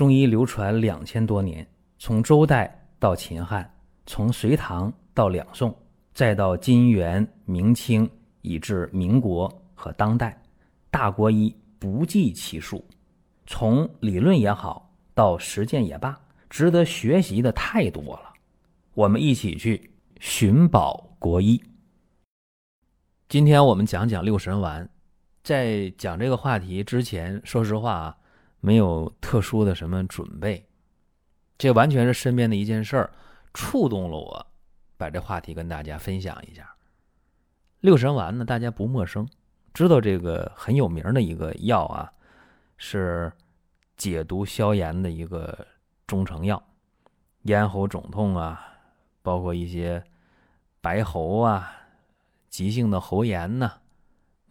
中医流传两千多年，从周代到秦汉，从隋唐到两宋，再到金元明清，以至民国和当代，大国医不计其数。从理论也好，到实践也罢，值得学习的太多了。我们一起去寻宝国医。今天我们讲讲六神丸。在讲这个话题之前，说实话啊，没有特殊的什么准备，这完全是身边的一件事儿触动了我，把这话题跟大家分享一下。六神丸呢，大家不陌生，知道这个很有名的一个药啊，是解毒消炎的一个中成药，咽喉肿痛啊，包括一些白喉啊、急性的喉炎呐。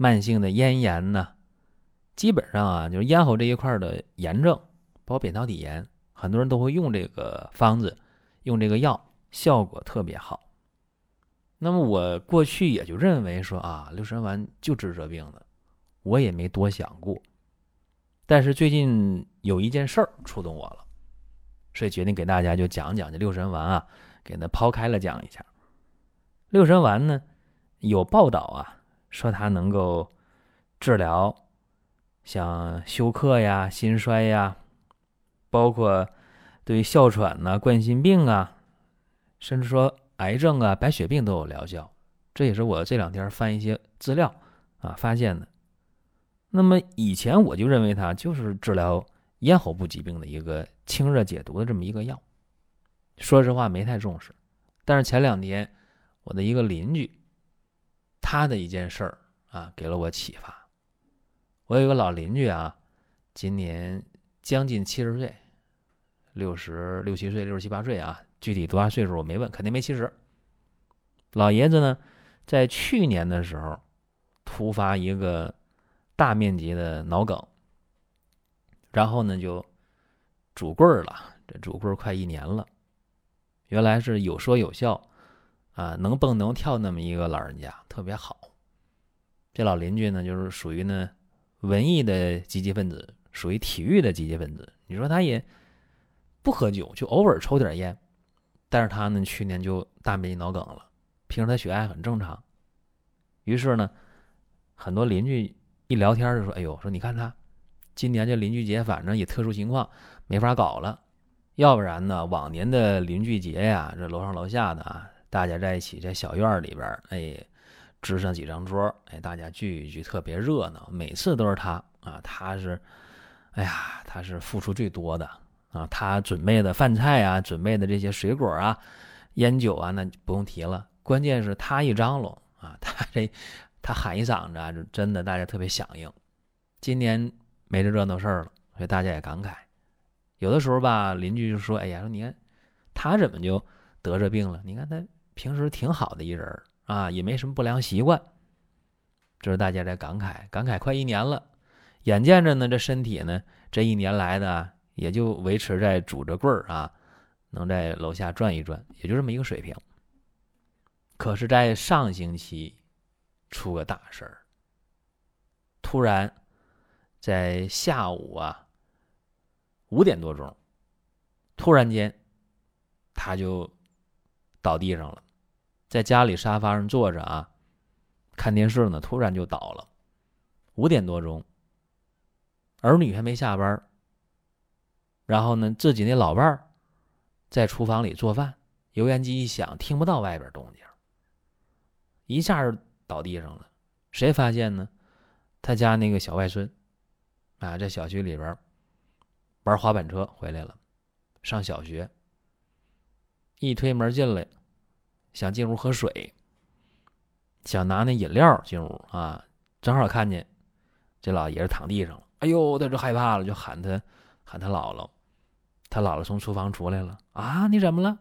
慢性的咽炎呐，基本上啊，就是咽喉这一块的炎症，包括扁桃体炎，很多人都会用这个方子，用这个药，效果特别好。那么我过去也就认为说啊，六神丸就治这病的，我也没多想过。但是最近有一件事儿触动我了，所以决定给大家就讲讲这六神丸啊，给它抛开了讲一下。六神丸呢，有报道啊。说它能够治疗像休克呀、心衰呀，包括对哮喘呐、冠心病啊，甚至说癌症啊、白血病都有疗效。这也是我这两天翻一些资料啊发现的。那么以前我就认为它就是治疗咽喉部疾病的一个清热解毒的这么一个药，说实话没太重视。但是前两天我的一个邻居。他的一件事儿啊，给了我启发。我有个老邻居啊，今年将近七十岁，六十六七岁、六十七八岁啊，具体多大岁数我没问，肯定没七十。老爷子呢，在去年的时候突发一个大面积的脑梗，然后呢就拄棍儿了，这拄棍儿快一年了。原来是有说有笑。啊，能蹦能跳那么一个老人家特别好。这老邻居呢，就是属于呢文艺的积极分子，属于体育的积极分子。你说他也不喝酒，就偶尔抽点烟。但是他呢，去年就大面积脑梗了。平时他血压很正常。于是呢，很多邻居一聊天就说：“哎呦，说你看他今年这邻居节，反正也特殊情况没法搞了。要不然呢，往年的邻居节呀，这楼上楼下的啊。”大家在一起在小院里边，哎，支上几张桌，哎，大家聚一聚，特别热闹。每次都是他啊，他是，哎呀，他是付出最多的啊。他准备的饭菜啊，准备的这些水果啊、烟酒啊，那不用提了。关键是他一张罗啊，他这他喊一嗓子啊，就真的大家特别响应。今年没这热闹事儿了，所以大家也感慨。有的时候吧，邻居就说：“哎呀，说你看他怎么就得这病了？你看他。”平时挺好的一人啊，也没什么不良习惯。这是大家在感慨，感慨快一年了，眼见着呢，这身体呢，这一年来的也就维持在拄着棍儿啊，能在楼下转一转，也就这么一个水平。可是，在上星期出个大事儿，突然在下午啊五点多钟，突然间他就倒地上了。在家里沙发上坐着啊，看电视呢，突然就倒了。五点多钟，儿女还没下班，然后呢，自己那老伴儿在厨房里做饭，油烟机一响，听不到外边动静，一下倒地上了。谁发现呢？他家那个小外孙啊，在小区里边玩滑板车回来了，上小学，一推门进来。想进屋喝水，想拿那饮料进屋啊，正好看见这老爷子躺地上了。哎呦，他就害怕了，就喊他喊他姥姥。他姥姥从厨房出来了啊，你怎么了？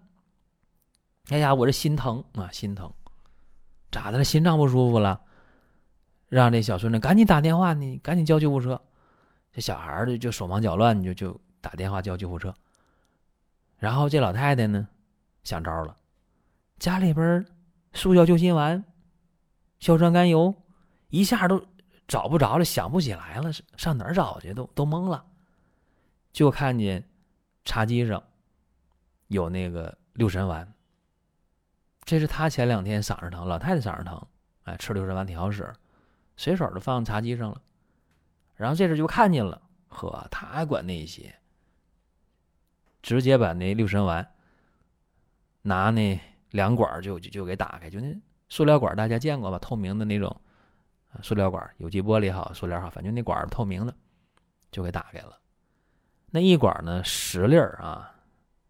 哎呀，我这心疼啊，心疼，咋的了？心脏不舒服了？让这小孙子赶紧打电话，你赶紧叫救护车。这小孩就就手忙脚乱，就就打电话叫救护车。然后这老太太呢，想招了。家里边速效救心丸、硝酸甘油，一下都找不着了，想不起来了，上哪儿找去？都都懵了。就看见茶几上有那个六神丸。这是他前两天嗓子疼，老太太嗓子疼，哎，吃六神丸挺好使，随手就放茶几上了。然后这时就看见了，呵，他还管那些，直接把那六神丸拿那两管就就就给打开，就那塑料管大家见过吧？透明的那种塑料管，有机玻璃好，塑料好，反正那管透明的，就给打开了。那一管呢，十粒儿啊，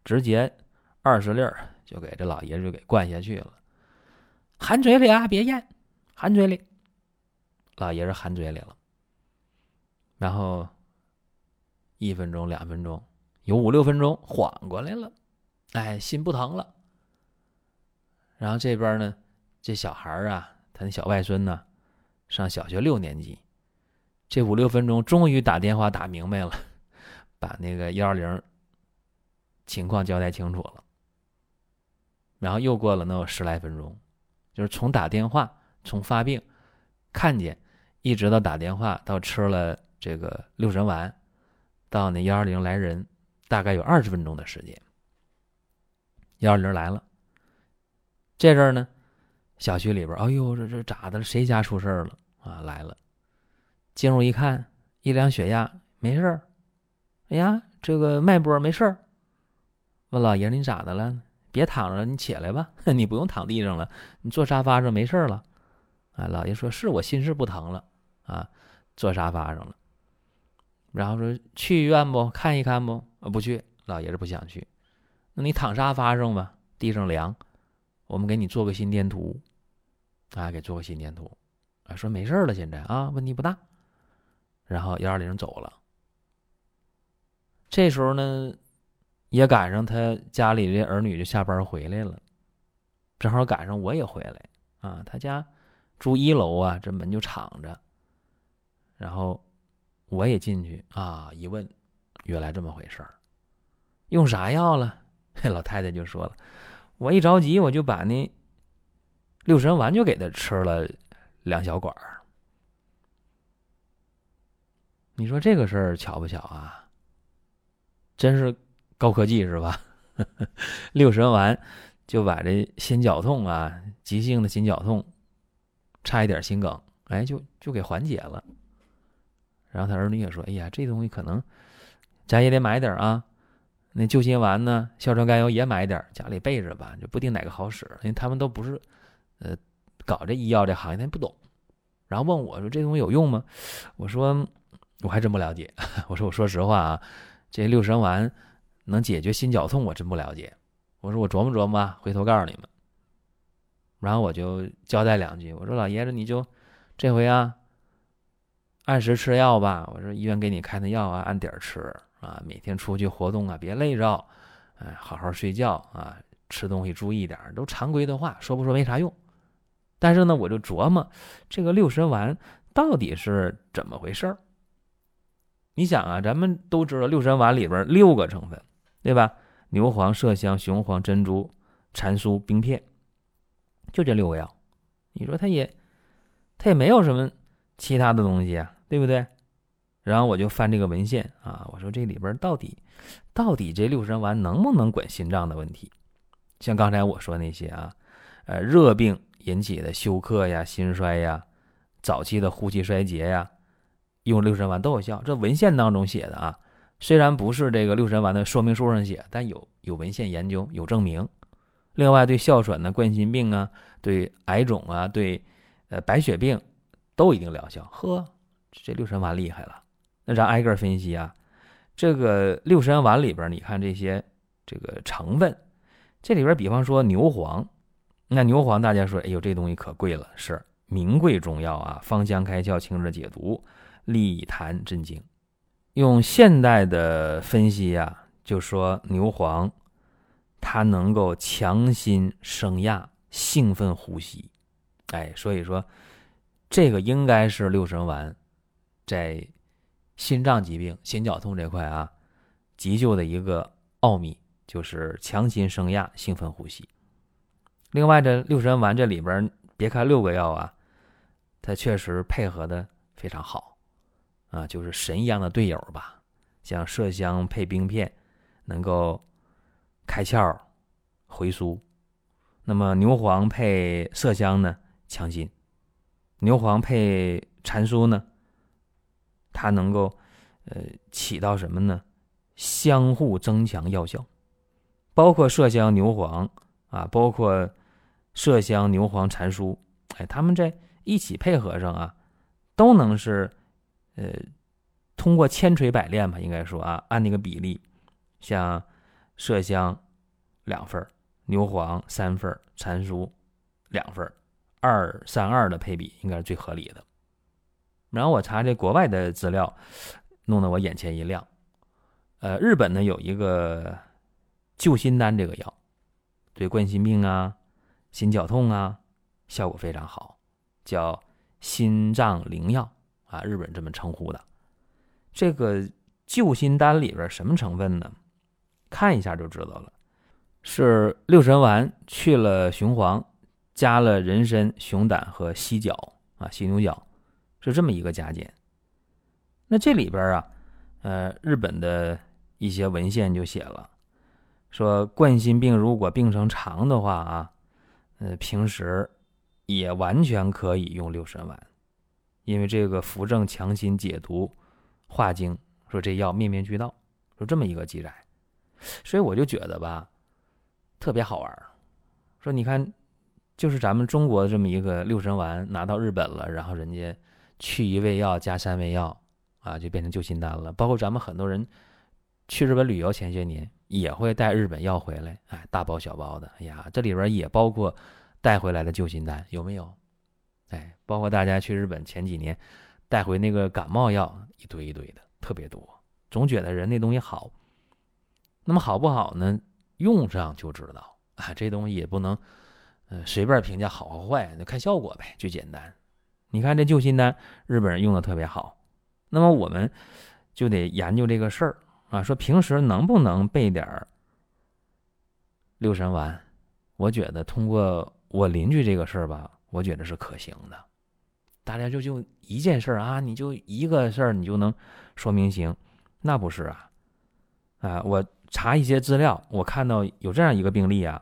直接二十粒儿。就给这老爷子就给灌下去了，含嘴里啊，别咽，含嘴里。老爷子含嘴里了，然后一分钟、两分钟，有五六分钟缓过来了，哎，心不疼了。然后这边呢，这小孩啊，他那小外孙呢，上小学六年级，这五六分钟终于打电话打明白了，把那个幺二零情况交代清楚了。然后又过了能有十来分钟，就是从打电话、从发病、看见，一直到打电话到吃了这个六神丸，到那幺二零来人，大概有二十分钟的时间。幺二零来了，这阵儿呢，小区里边，哎呦，这这咋的了？谁家出事儿了啊？来了，进入一看，一量血压没事儿，哎呀，这个脉搏没事儿。问老爷你咋的了？别躺着，你起来吧。你不用躺地上了，你坐沙发上没事了。啊，老爷说是我心事不疼了啊，坐沙发上了。然后说去医院不看一看不？啊，不去，老爷子不想去。那你躺沙发上吧，地上凉，我们给你做个心电图，啊，给做个心电图。啊，说没事了，现在啊，问题不大。然后幺二零走了。这时候呢。也赶上他家里的儿女就下班回来了，正好赶上我也回来啊。他家住一楼啊，这门就敞着。然后我也进去啊，一问，原来这么回事儿。用啥药了？老太太就说了，我一着急，我就把那六神丸就给他吃了两小管儿。你说这个事儿巧不巧啊？真是。高科技是吧？六神丸就把这心绞痛啊，急性的心绞痛，差一点心梗，哎，就就给缓解了。然后他儿女也说：“哎呀，这东西可能咱也得买点啊。那救心丸呢，硝酸甘油也买点，家里备着吧，就不定哪个好使。因为他们都不是呃搞这医药这行业，他不懂。然后问我说：这东西有用吗？我说我还真不了解。我说我说实话啊，这六神丸。”能解决心绞痛，我真不了解。我说我琢磨琢磨，回头告诉你们。然后我就交代两句，我说老爷子你就这回啊，按时吃药吧。我说医院给你开的药啊，按点吃啊。每天出去活动啊，别累着，哎，好好睡觉啊，吃东西注意点，都常规的话，说不说没啥用。但是呢，我就琢磨这个六神丸到底是怎么回事儿。你想啊，咱们都知道六神丸里边六个成分。对吧？牛黄、麝香、雄黄、珍珠、蟾酥、冰片，就这六个药。你说它也，它也没有什么其他的东西啊，对不对？然后我就翻这个文献啊，我说这里边到底，到底这六神丸能不能管心脏的问题？像刚才我说那些啊，呃，热病引起的休克呀、心衰呀、早期的呼吸衰竭呀，用六神丸都有效。这文献当中写的啊。虽然不是这个六神丸的说明书上写，但有有文献研究有证明。另外，对哮喘的、冠心病啊、对癌肿啊、对呃白血病都一定疗效。呵，这六神丸厉害了。那咱挨个分析啊，这个六神丸里边，你看这些这个成分，这里边比方说牛黄，那牛黄大家说，哎呦这东西可贵了，是名贵中药啊，芳香开窍、清热解毒、利痰镇惊。用现代的分析呀，就说牛黄，它能够强心升压、兴奋呼吸，哎，所以说这个应该是六神丸在心脏疾病、心绞痛这块啊，急救的一个奥秘，就是强心升压、兴奋呼吸。另外，这六神丸这里边，别看六个药啊，它确实配合的非常好。啊，就是神一样的队友吧，像麝香配冰片，能够开窍、回苏。那么牛黄配麝香呢，强心；牛黄配蟾酥呢，它能够呃起到什么呢？相互增强药效。包括麝香、牛黄啊，包括麝香、牛黄、蟾酥，哎，他们在一起配合上啊，都能是呃。通过千锤百炼吧，应该说啊，按那个比例，像麝香两份牛黄三份蟾酥两份二三二的配比应该是最合理的。然后我查这国外的资料，弄得我眼前一亮。呃，日本呢有一个救心丹这个药，对冠心病啊、心绞痛啊效果非常好，叫心脏灵药啊，日本这么称呼的。这个救心丹里边什么成分呢？看一下就知道了，是六神丸去了雄黄，加了人参、熊胆和犀角啊，犀牛角，是这么一个加减。那这里边啊，呃，日本的一些文献就写了，说冠心病如果病程长的话啊，呃，平时也完全可以用六神丸，因为这个扶正强心解毒。化经说这药面面俱到，说这么一个记载，所以我就觉得吧，特别好玩说你看，就是咱们中国的这么一个六神丸拿到日本了，然后人家去一味药加三味药啊，就变成救心丹了。包括咱们很多人去日本旅游前些年也会带日本药回来，哎，大包小包的。哎呀，这里边也包括带回来的救心丹，有没有？哎，包括大家去日本前几年。带回那个感冒药一堆一堆的，特别多，总觉得人那东西好。那么好不好呢？用上就知道啊。这东西也不能，呃，随便评价好和坏，那看效果呗，最简单。你看这救心丹，日本人用的特别好。那么我们就得研究这个事儿啊，说平时能不能备点儿六神丸？我觉得通过我邻居这个事儿吧，我觉得是可行的。大家就就一件事儿啊，你就一个事儿，你就能说明行？那不是啊！啊，我查一些资料，我看到有这样一个病例啊，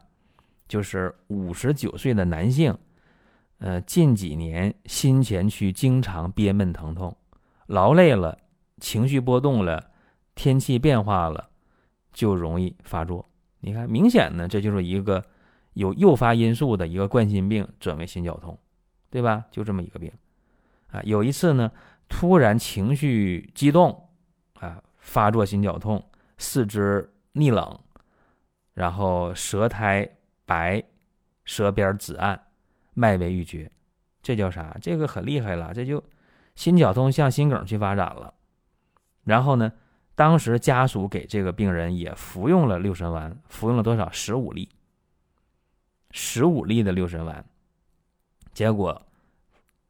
就是五十九岁的男性，呃，近几年心前区经常憋闷疼痛，劳累了，情绪波动了，天气变化了，就容易发作。你看，明显呢，这就是一个有诱发因素的一个冠心病转为心绞痛，对吧？就这么一个病。啊，有一次呢，突然情绪激动，啊，发作心绞痛，四肢逆冷，然后舌苔白，舌边紫暗，脉为欲绝，这叫啥？这个很厉害了，这就心绞痛向心梗去发展了。然后呢，当时家属给这个病人也服用了六神丸，服用了多少？十五粒，十五粒的六神丸，结果。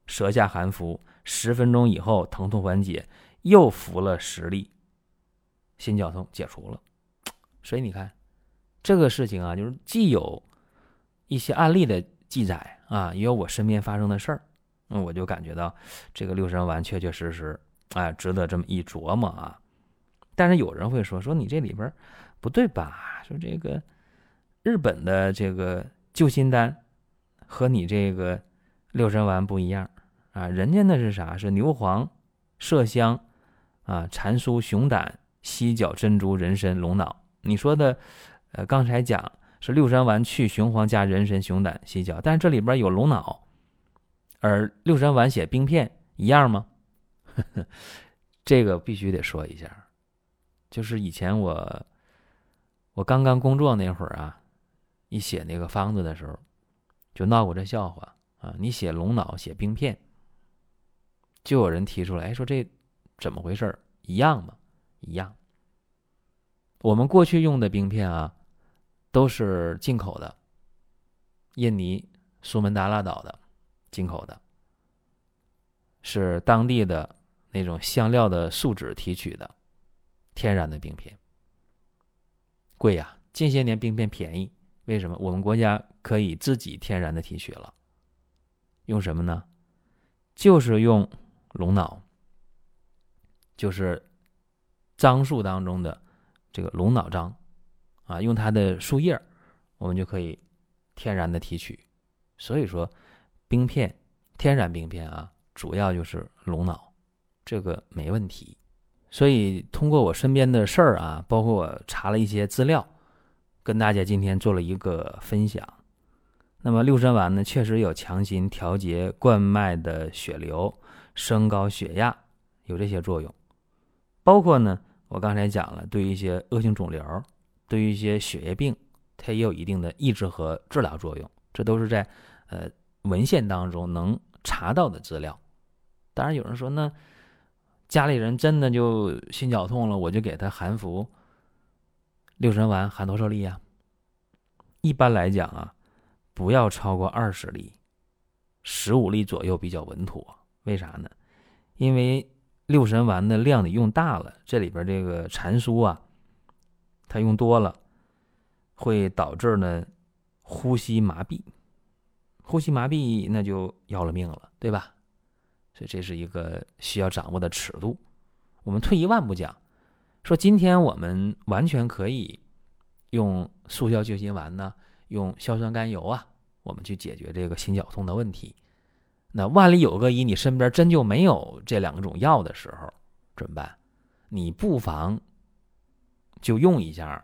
舌下含服十分钟以后，疼痛缓解，又服了十粒，心绞痛解除了。所以你看，这个事情啊，就是既有一些案例的记载啊，也有我身边发生的事儿，那我就感觉到这个六神丸确确实实啊，值得这么一琢磨啊。但是有人会说，说你这里边不对吧？说这个日本的这个救心丹和你这个六神丸不一样。啊，人家那是啥？是牛黄、麝香，啊，蟾酥、熊胆、犀角、珍珠、人参、龙脑。你说的，呃，刚才讲是六神丸去雄黄加人参、熊胆、犀角，但是这里边有龙脑，而六神丸写冰片一样吗？这个必须得说一下，就是以前我我刚刚工作那会儿啊，一写那个方子的时候，就闹过这笑话啊，你写龙脑写冰片。就有人提出来，哎，说这怎么回事一样吗？一样。我们过去用的冰片啊，都是进口的，印尼苏门答腊岛的进口的，是当地的那种香料的树脂提取的，天然的冰片。贵呀！近些年冰片便宜，为什么？我们国家可以自己天然的提取了。用什么呢？就是用。龙脑就是樟树当中的这个龙脑樟啊，用它的树叶，我们就可以天然的提取。所以说，冰片，天然冰片啊，主要就是龙脑，这个没问题。所以通过我身边的事儿啊，包括我查了一些资料，跟大家今天做了一个分享。那么六神丸呢，确实有强心、调节冠脉的血流、升高血压，有这些作用。包括呢，我刚才讲了，对于一些恶性肿瘤，对于一些血液病，它也有一定的抑制和治疗作用。这都是在呃文献当中能查到的资料。当然有人说，那家里人真的就心绞痛了，我就给他含服六神丸，含多少粒呀？一般来讲啊。不要超过二十粒，十五粒左右比较稳妥。为啥呢？因为六神丸的量你用大了，这里边这个蟾酥啊，它用多了，会导致呢呼吸麻痹，呼吸麻痹那就要了命了，对吧？所以这是一个需要掌握的尺度。我们退一万步讲，说今天我们完全可以用速效救心丸呢。用硝酸甘油啊，我们去解决这个心绞痛的问题。那万里有个一，你身边真就没有这两种药的时候，怎么办？你不妨就用一下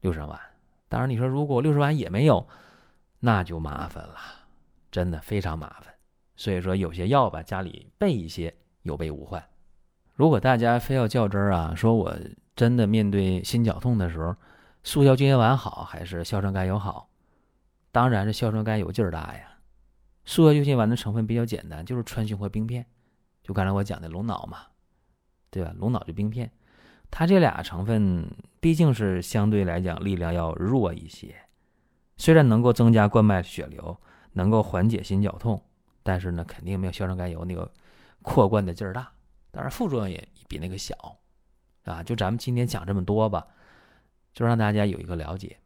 六神丸。当然，你说如果六神丸也没有，那就麻烦了，真的非常麻烦。所以说，有些药吧，家里备一些，有备无患。如果大家非要较真儿啊，说我真的面对心绞痛的时候。速效救心丸好还是硝酸甘油好？当然是硝酸甘油劲儿大呀。速效救心丸的成分比较简单，就是川芎和冰片，就刚才我讲的龙脑嘛，对吧？龙脑就冰片，它这俩成分毕竟是相对来讲力量要弱一些。虽然能够增加冠脉血流，能够缓解心绞痛，但是呢，肯定没有硝酸甘油那个扩冠的劲儿大。当然副作用也比那个小，啊，就咱们今天讲这么多吧。就让大家有一个了解，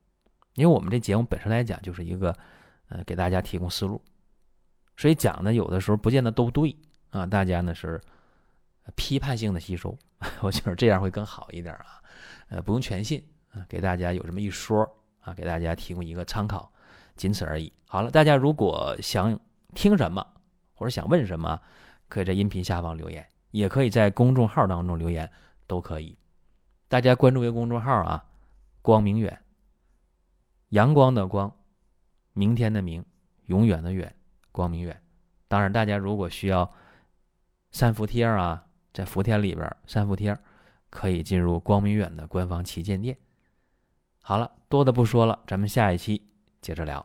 因为我们这节目本身来讲就是一个，呃，给大家提供思路，所以讲的有的时候不见得都对啊，大家呢是批判性的吸收，我觉得这样会更好一点啊，呃，不用全信啊，给大家有这么一说啊，给大家提供一个参考，仅此而已。好了，大家如果想听什么或者想问什么，可以在音频下方留言，也可以在公众号当中留言，都可以。大家关注一个公众号啊。光明远，阳光的光，明天的明，永远的远，光明远。当然，大家如果需要三伏贴啊，在福天里边三伏贴，可以进入光明远的官方旗舰店。好了，多的不说了，咱们下一期接着聊。